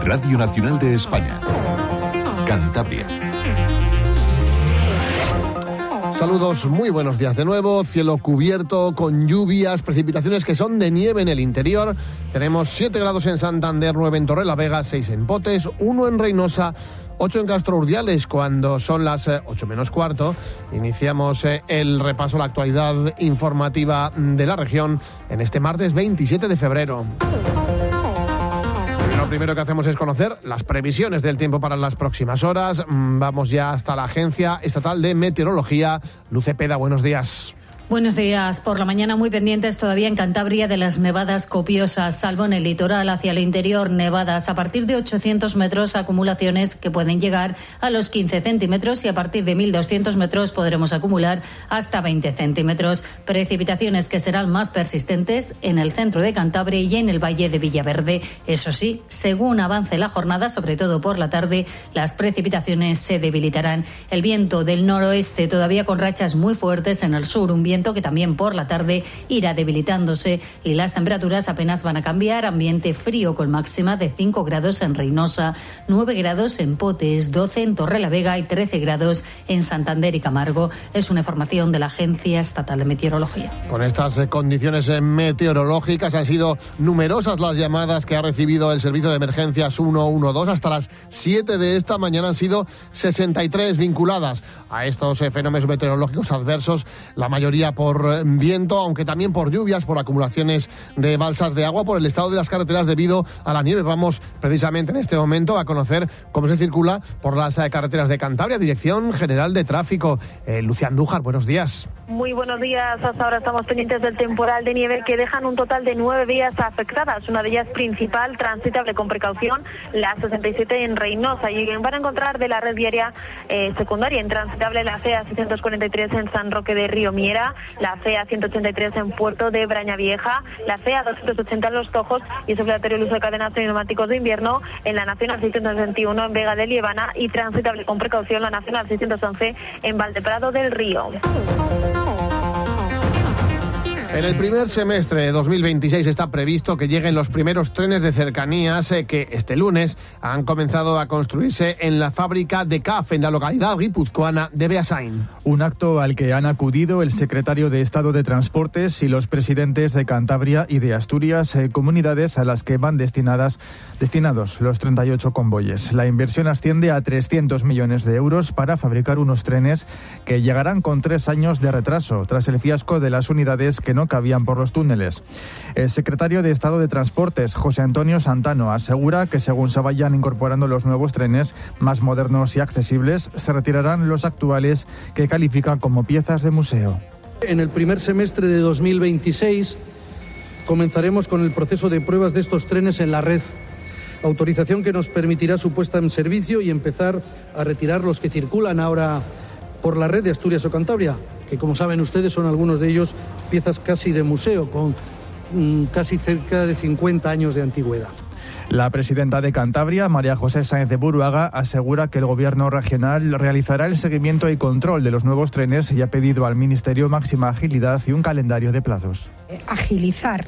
Radio Nacional de España. Cantabria. Saludos, muy buenos días de nuevo. Cielo cubierto con lluvias, precipitaciones que son de nieve en el interior. Tenemos 7 grados en Santander, 9 en Torrelavega, 6 en Potes, 1 en Reynosa. 8 en Castro Urdiales, cuando son las 8 eh, menos cuarto. Iniciamos eh, el repaso a la actualidad informativa de la región en este martes 27 de febrero. Lo primero que hacemos es conocer las previsiones del tiempo para las próximas horas. Mm, vamos ya hasta la Agencia Estatal de Meteorología. Luce Peda, buenos días. Buenos días. Por la mañana muy pendientes todavía en Cantabria de las nevadas copiosas, salvo en el litoral hacia el interior, nevadas a partir de 800 metros, acumulaciones que pueden llegar a los 15 centímetros y a partir de 1.200 metros podremos acumular hasta 20 centímetros. Precipitaciones que serán más persistentes en el centro de Cantabria y en el valle de Villaverde. Eso sí, según avance la jornada, sobre todo por la tarde, las precipitaciones se debilitarán. El viento del noroeste todavía con rachas muy fuertes en el sur, un viento que también por la tarde irá debilitándose y las temperaturas apenas van a cambiar. Ambiente frío con máxima de 5 grados en Reynosa, 9 grados en Potes, 12 en Torrelavega y 13 grados en Santander y Camargo. Es una información de la Agencia Estatal de Meteorología. Con estas eh, condiciones eh, meteorológicas han sido numerosas las llamadas que ha recibido el Servicio de Emergencias 112. Hasta las 7 de esta mañana han sido 63 vinculadas a estos eh, fenómenos meteorológicos adversos. La mayoría por viento, aunque también por lluvias, por acumulaciones de balsas de agua, por el estado de las carreteras debido a la nieve. Vamos precisamente en este momento a conocer cómo se circula por las eh, carreteras de Cantabria, Dirección General de Tráfico. Eh, Lucia Andújar, buenos días. Muy buenos días. Hasta ahora estamos pendientes del temporal de nieve que dejan un total de nueve vías afectadas. Una de ellas principal, transitable con precaución, la 67 en Reynosa. Y van a encontrar de la red diaria eh, secundaria intransitable la CEA 643 en San Roque de Río Miera, la CEA 183 en Puerto de Braña Vieja, la CEA 280 en Los Tojos y es obligatorio el uso de cadenas de neumáticos de invierno en la Nacional 621 en Vega de Liebana y transitable con precaución la Nacional 611 en Valdeprado del Río. En el primer semestre de 2026 está previsto que lleguen los primeros trenes de cercanías eh, que este lunes han comenzado a construirse en la fábrica de CAF en la localidad guipuzcoana de Beasain. Un acto al que han acudido el secretario de Estado de Transportes y los presidentes de Cantabria y de Asturias, eh, comunidades a las que van destinadas, destinados los 38 convoyes. La inversión asciende a 300 millones de euros para fabricar unos trenes que llegarán con tres años de retraso tras el fiasco de las unidades que no cabían por los túneles. El secretario de Estado de Transportes, José Antonio Santano, asegura que según se vayan incorporando los nuevos trenes más modernos y accesibles, se retirarán los actuales que califican como piezas de museo. En el primer semestre de 2026 comenzaremos con el proceso de pruebas de estos trenes en la red autorización que nos permitirá su puesta en servicio y empezar a retirar los que circulan ahora por la red de Asturias o Cantabria, que como saben ustedes son algunos de ellos piezas casi de museo, con mm, casi cerca de 50 años de antigüedad. La presidenta de Cantabria, María José Sáenz de Buruaga, asegura que el gobierno regional realizará el seguimiento y control de los nuevos trenes y ha pedido al Ministerio máxima agilidad y un calendario de plazos. Agilizar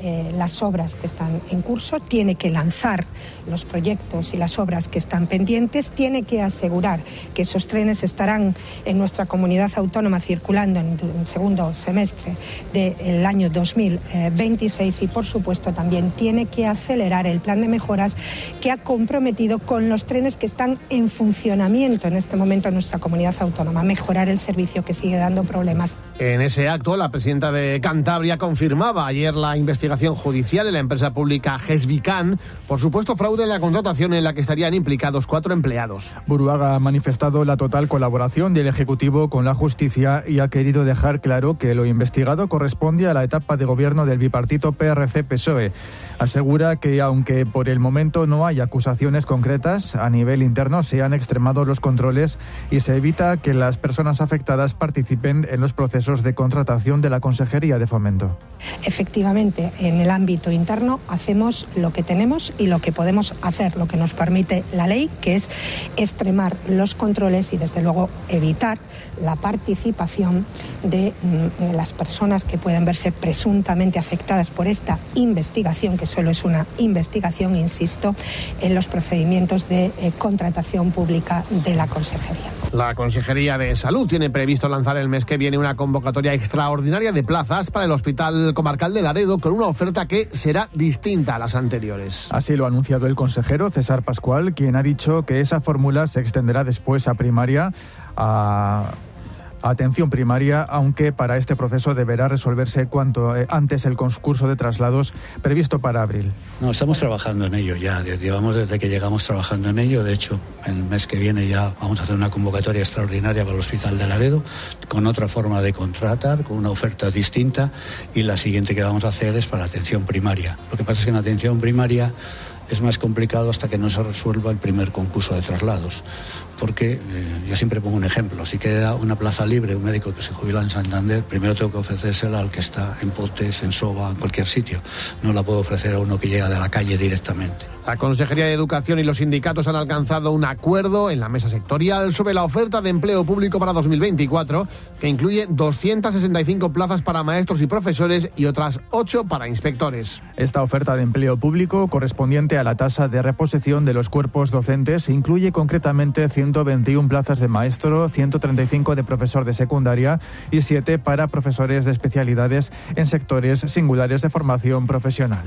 eh, las obras que están en curso, tiene que lanzar los proyectos y las obras que están pendientes, tiene que asegurar que esos trenes estarán en nuestra comunidad autónoma circulando en el segundo semestre del año 2026 y, por supuesto, también tiene que acelerar el plan de mejoras que ha comprometido con los trenes que están en funcionamiento en este momento en nuestra comunidad autónoma, mejorar el servicio que sigue dando problemas. En ese acto, la presidenta de Cantabria confirmaba ayer la investigación judicial en la empresa pública Gesvican por supuesto fraude en la contratación en la que estarían implicados cuatro empleados. Buruaga ha manifestado la total colaboración del Ejecutivo con la justicia y ha querido dejar claro que lo investigado corresponde a la etapa de gobierno del bipartito PRC-PSOE. Asegura que aunque por el momento no hay acusaciones concretas, a nivel interno se han extremado los controles y se evita que las personas afectadas participen en los procesos procesos de contratación de la Consejería de Fomento. Efectivamente, en el ámbito interno hacemos lo que tenemos y lo que podemos hacer, lo que nos permite la ley, que es extremar los controles y, desde luego, evitar la participación de mm, las personas que pueden verse presuntamente afectadas por esta investigación, que solo es una investigación, insisto, en los procedimientos de eh, contratación pública de la Consejería. La Consejería de Salud tiene previsto lanzar el mes que viene una convocatoria extraordinaria de plazas para el Hospital Comarcal de Laredo con una oferta que será distinta a las anteriores. Así lo ha anunciado el consejero César Pascual, quien ha dicho que esa fórmula se extenderá después a primaria a atención primaria, aunque para este proceso deberá resolverse cuanto eh, antes el concurso de traslados previsto para abril. No, estamos trabajando en ello ya, llevamos desde que llegamos trabajando en ello, de hecho, el mes que viene ya vamos a hacer una convocatoria extraordinaria para el Hospital de Laredo, con otra forma de contratar, con una oferta distinta, y la siguiente que vamos a hacer es para atención primaria. Lo que pasa es que en atención primaria es más complicado hasta que no se resuelva el primer concurso de traslados porque eh, yo siempre pongo un ejemplo, si queda una plaza libre, un médico que se jubila en Santander, primero tengo que ofrecérsela al que está en Potes, en Soba, en cualquier sitio. No la puedo ofrecer a uno que llega de la calle directamente. La Consejería de Educación y los sindicatos han alcanzado un acuerdo en la mesa sectorial sobre la oferta de empleo público para 2024, que incluye 265 plazas para maestros y profesores y otras 8 para inspectores. Esta oferta de empleo público, correspondiente a la tasa de reposición de los cuerpos docentes, incluye concretamente 121 plazas de maestro, 135 de profesor de secundaria y 7 para profesores de especialidades en sectores singulares de formación profesional.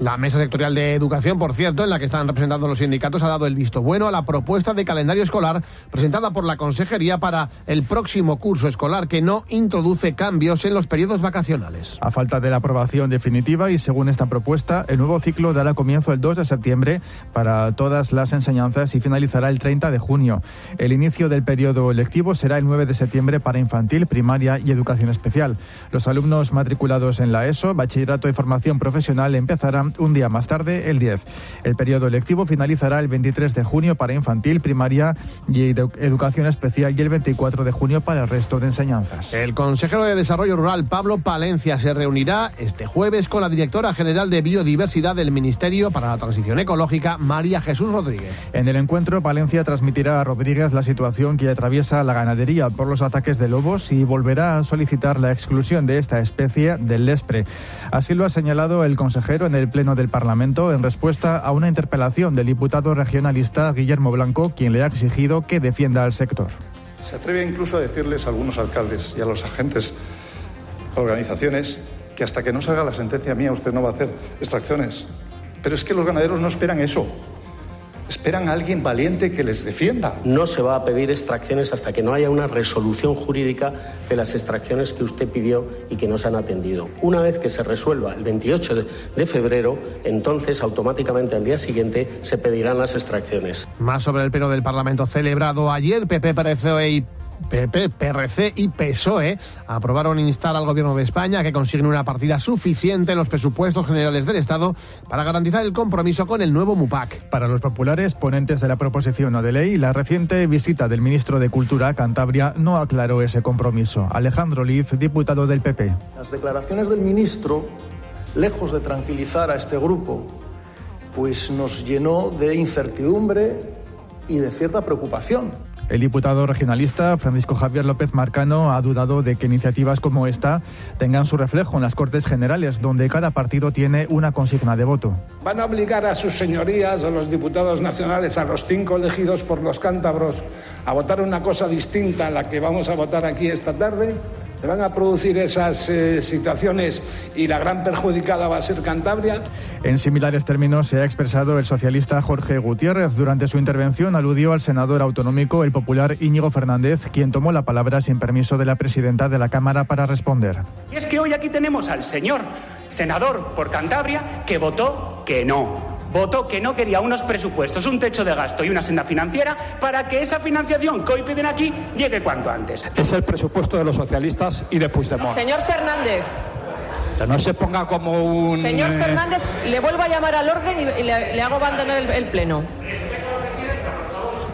La mesa sectorial de educación, por cierto, en la que están representando los sindicatos, ha dado el visto bueno a la propuesta de calendario escolar presentada por la Consejería para el próximo curso escolar, que no introduce cambios en los periodos vacacionales. A falta de la aprobación definitiva y según esta propuesta, el nuevo ciclo dará comienzo el 2 de septiembre para todas las enseñanzas y finalizará el 30 de junio. El inicio del periodo lectivo será el 9 de septiembre para infantil, primaria y educación especial. Los alumnos matriculados en la ESO, bachillerato y formación profesional empezarán un día más tarde, el 10. El periodo lectivo finalizará el 23 de junio para infantil, primaria y educación especial y el 24 de junio para el resto de enseñanzas. El consejero de Desarrollo Rural, Pablo Palencia, se reunirá este jueves con la directora general de Biodiversidad del Ministerio para la Transición Ecológica, María Jesús Rodríguez. En el encuentro, Palencia transmitirá a Rodríguez la situación que atraviesa la ganadería por los ataques de lobos y volverá a solicitar la exclusión de esta especie del lespre. Así lo ha señalado el consejero en el Del Parlamento en respuesta a una interpelación del diputado regionalista Guillermo Blanco, quien le ha exigido que defienda al sector. Se atreve incluso a decirles a algunos alcaldes y a los agentes, organizaciones, que hasta que no salga la sentencia mía usted no va a hacer extracciones. Pero es que los ganaderos no esperan eso. Esperan a alguien valiente que les defienda. No se va a pedir extracciones hasta que no haya una resolución jurídica de las extracciones que usted pidió y que no se han atendido. Una vez que se resuelva el 28 de febrero, entonces automáticamente al día siguiente se pedirán las extracciones. Más sobre el pleno del Parlamento celebrado ayer, PP, y PP, PRC y PSOE aprobaron instar al Gobierno de España a que consigne una partida suficiente en los presupuestos generales del Estado para garantizar el compromiso con el nuevo MUPAC. Para los populares ponentes de la proposición de ley, la reciente visita del ministro de Cultura a Cantabria no aclaró ese compromiso. Alejandro Liz, diputado del PP. Las declaraciones del ministro, lejos de tranquilizar a este grupo, pues nos llenó de incertidumbre y de cierta preocupación. El diputado regionalista Francisco Javier López Marcano ha dudado de que iniciativas como esta tengan su reflejo en las Cortes Generales, donde cada partido tiene una consigna de voto. ¿Van a obligar a sus señorías, a los diputados nacionales, a los cinco elegidos por los cántabros, a votar una cosa distinta a la que vamos a votar aquí esta tarde? Se van a producir esas eh, situaciones y la gran perjudicada va a ser Cantabria. En similares términos se ha expresado el socialista Jorge Gutiérrez. Durante su intervención aludió al senador autonómico, el popular Íñigo Fernández, quien tomó la palabra sin permiso de la presidenta de la Cámara para responder. Y es que hoy aquí tenemos al señor senador por Cantabria que votó que no votó que no quería unos presupuestos, un techo de gasto y una senda financiera para que esa financiación que hoy piden aquí llegue cuanto antes. Es el presupuesto de los socialistas y de Puigdemont. Señor Fernández. No se ponga como un... Señor eh, Fernández, le vuelvo a llamar al orden y le, hago abandonar el, pleno.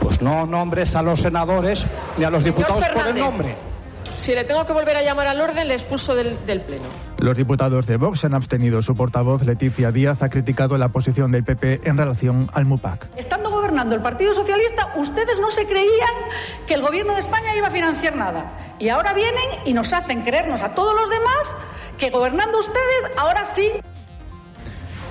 Pues no nombres a los senadores ni a los diputados por el nombre. Si le tengo que volver a llamar al orden, le expulso del, del Pleno. Los diputados de Vox se han abstenido. Su portavoz, Leticia Díaz, ha criticado la posición del PP en relación al MUPAC. Estando gobernando el Partido Socialista, ustedes no se creían que el gobierno de España iba a financiar nada. Y ahora vienen y nos hacen creernos a todos los demás que gobernando ustedes, ahora sí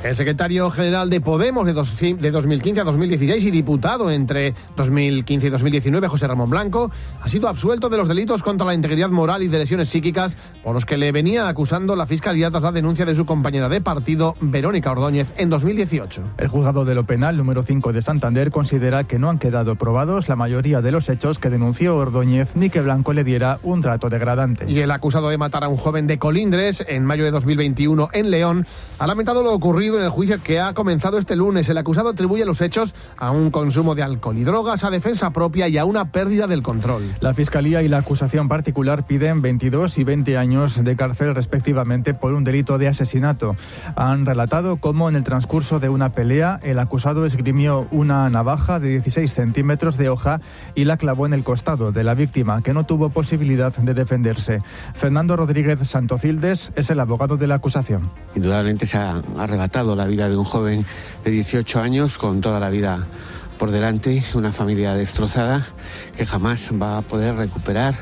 el secretario general de Podemos de, dos, de, 2015 a 2016 y diputado entre 2015 y 2019, José Ramón Blanco, ha sido absuelto de los delitos contra la integridad moral y de lesiones psíquicas por los que le venía acusando la Fiscalía tras la denuncia de su compañera de partido, Verónica Ordóñez, en 2018. El juzgado de lo penal número 5 de Santander considera que no han quedado probados la mayoría de los hechos que denunció Ordóñez ni que Blanco le diera un trato degradante. Y el acusado de matar a un joven de Colindres en mayo de 2021 en León ha lamentado lo ocurrido en el juicio que ha comenzado este lunes. El acusado atribuye los hechos a un consumo de alcohol y drogas, a defensa propia y a una pérdida del control. La Fiscalía y la acusación particular piden 22 y 20 años de cárcel respectivamente por un delito de asesinato. Han relatado cómo en el transcurso de una pelea el acusado esgrimió una navaja de 16 centímetros de hoja y la clavó en el costado de la víctima, que no tuvo posibilidad de defenderse. Fernando Rodríguez Santocildes es el abogado de la acusación. Indudablemente se ha arrebatado la vida de un joven de 18 años con toda la vida por delante, una familia destrozada que jamás va a poder recuperar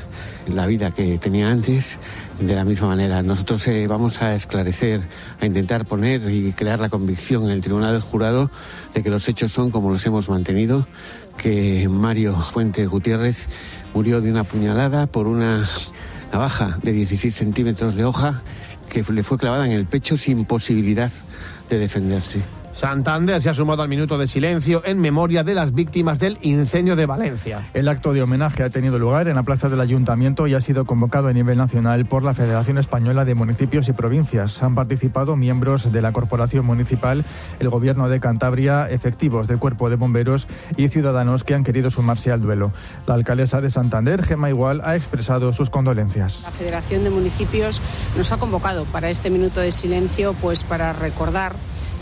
la vida que tenía antes de la misma manera. Nosotros eh, vamos a esclarecer, a intentar poner y crear la convicción en el Tribunal del Jurado de que los hechos son como los hemos mantenido, que Mario Fuentes Gutiérrez murió de una puñalada por una navaja de 16 centímetros de hoja que le fue clavada en el pecho sin posibilidad de defenderse. Santander se ha sumado al minuto de silencio en memoria de las víctimas del incendio de Valencia. El acto de homenaje ha tenido lugar en la plaza del Ayuntamiento y ha sido convocado a nivel nacional por la Federación Española de Municipios y Provincias. Han participado miembros de la Corporación Municipal, el Gobierno de Cantabria, efectivos del Cuerpo de Bomberos y ciudadanos que han querido sumarse al duelo. La alcaldesa de Santander, Gemma Igual, ha expresado sus condolencias. La Federación de Municipios nos ha convocado para este minuto de silencio pues para recordar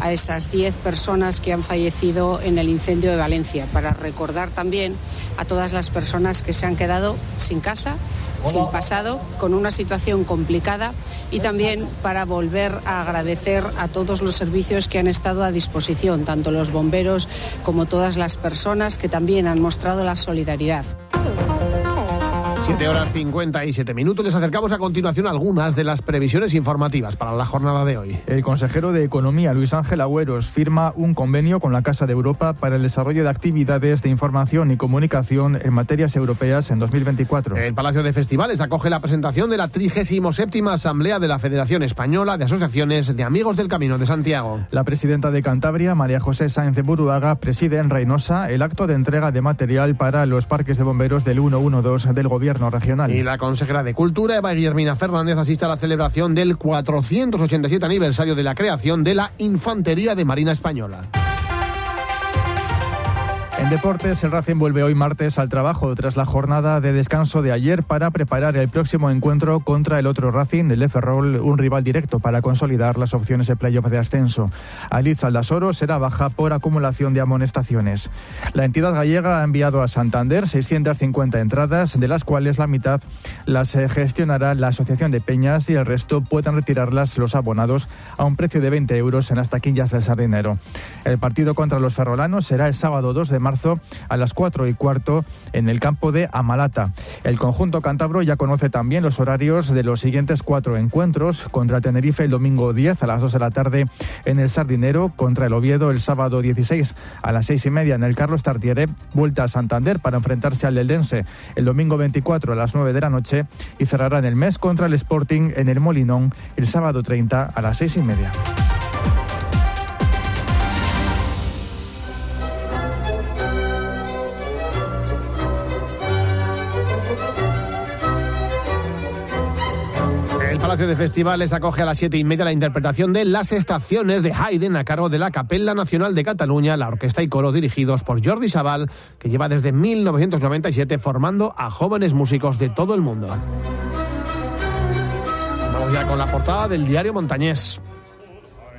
a esas 10 personas que han fallecido en el incendio de Valencia, para recordar también a todas las personas que se han quedado sin casa, sin pasado, con una situación complicada y también para volver a agradecer a todos los servicios que han estado a disposición, tanto los bomberos como todas las personas que también han mostrado la solidaridad. 7 horas 57 minutos. Les acercamos a continuación algunas de las previsiones informativas para la jornada de hoy. El consejero de Economía, Luis Ángel Agüeros, firma un convenio con la Casa de Europa para el desarrollo de actividades de información y comunicación en materias europeas en 2024. El Palacio de Festivales acoge la presentación de la 37 Asamblea de la Federación Española de Asociaciones de Amigos del Camino de Santiago. La presidenta de Cantabria, María José Sáenz de Buruaga, preside en Reynosa el acto de entrega de material para los parques de bomberos del 112 del Gobierno Y la consejera de Cultura, Eva Guillermina Fernández, asiste a la celebración del 487 aniversario de la creación de la Infantería de Marina Española. En deportes, el Racing vuelve hoy martes al trabajo tras la jornada de descanso de ayer para preparar el próximo encuentro contra el otro Racing, el Ferrol, un rival directo para consolidar las opciones de playoff de ascenso. Aliz Aldasoro será baja por acumulación de amonestaciones. La entidad gallega ha enviado a Santander 650 entradas, de las cuales la mitad las eh, gestionará la Asociación de Peñas y el resto puedan retirarlas los abonados a un precio de 20 euros en las taquillas del Sardinero. El partido contra los ferrolanos será el sábado 2 de marzo a las 4 y cuarto en el campo de Amalata. El conjunto cántabro ya conoce también los horarios de los siguientes cuatro encuentros contra Tenerife el domingo 10 a las 2 de la tarde en el Sardinero, contra el Oviedo el sábado 16 a las 6 y media en el Carlos Tartiere, vuelta a Santander para enfrentarse al Eldense el domingo 24 a las 9 de la noche y cerrará en el mes contra el Sporting en el Molinón el sábado 30 a las 6 y media. Palacio de Festivales acoge a las siete y media la interpretación de Las Estaciones de Haydn a cargo de la Capella Nacional de Cataluña, la orquesta y coro dirigidos por Jordi Sabal, que lleva desde 1997 formando a jóvenes músicos de todo el mundo. Vamos ya con la portada del diario Montañés.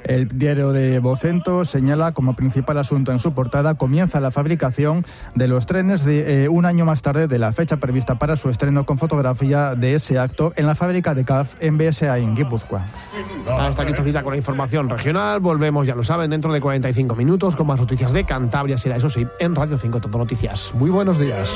El diario de Vocento señala como principal asunto en su portada comienza la fabricación de los trenes de eh, un año más tarde de la fecha prevista para su estreno con fotografía de ese acto en la fábrica de CAF en BSA en Guipúzcoa. Hasta aquí esta cita con la información regional. Volvemos, ya lo saben, dentro de 45 minutos con más noticias de Cantabria. Será eso sí, en Radio 5 Todo Noticias. Muy buenos días.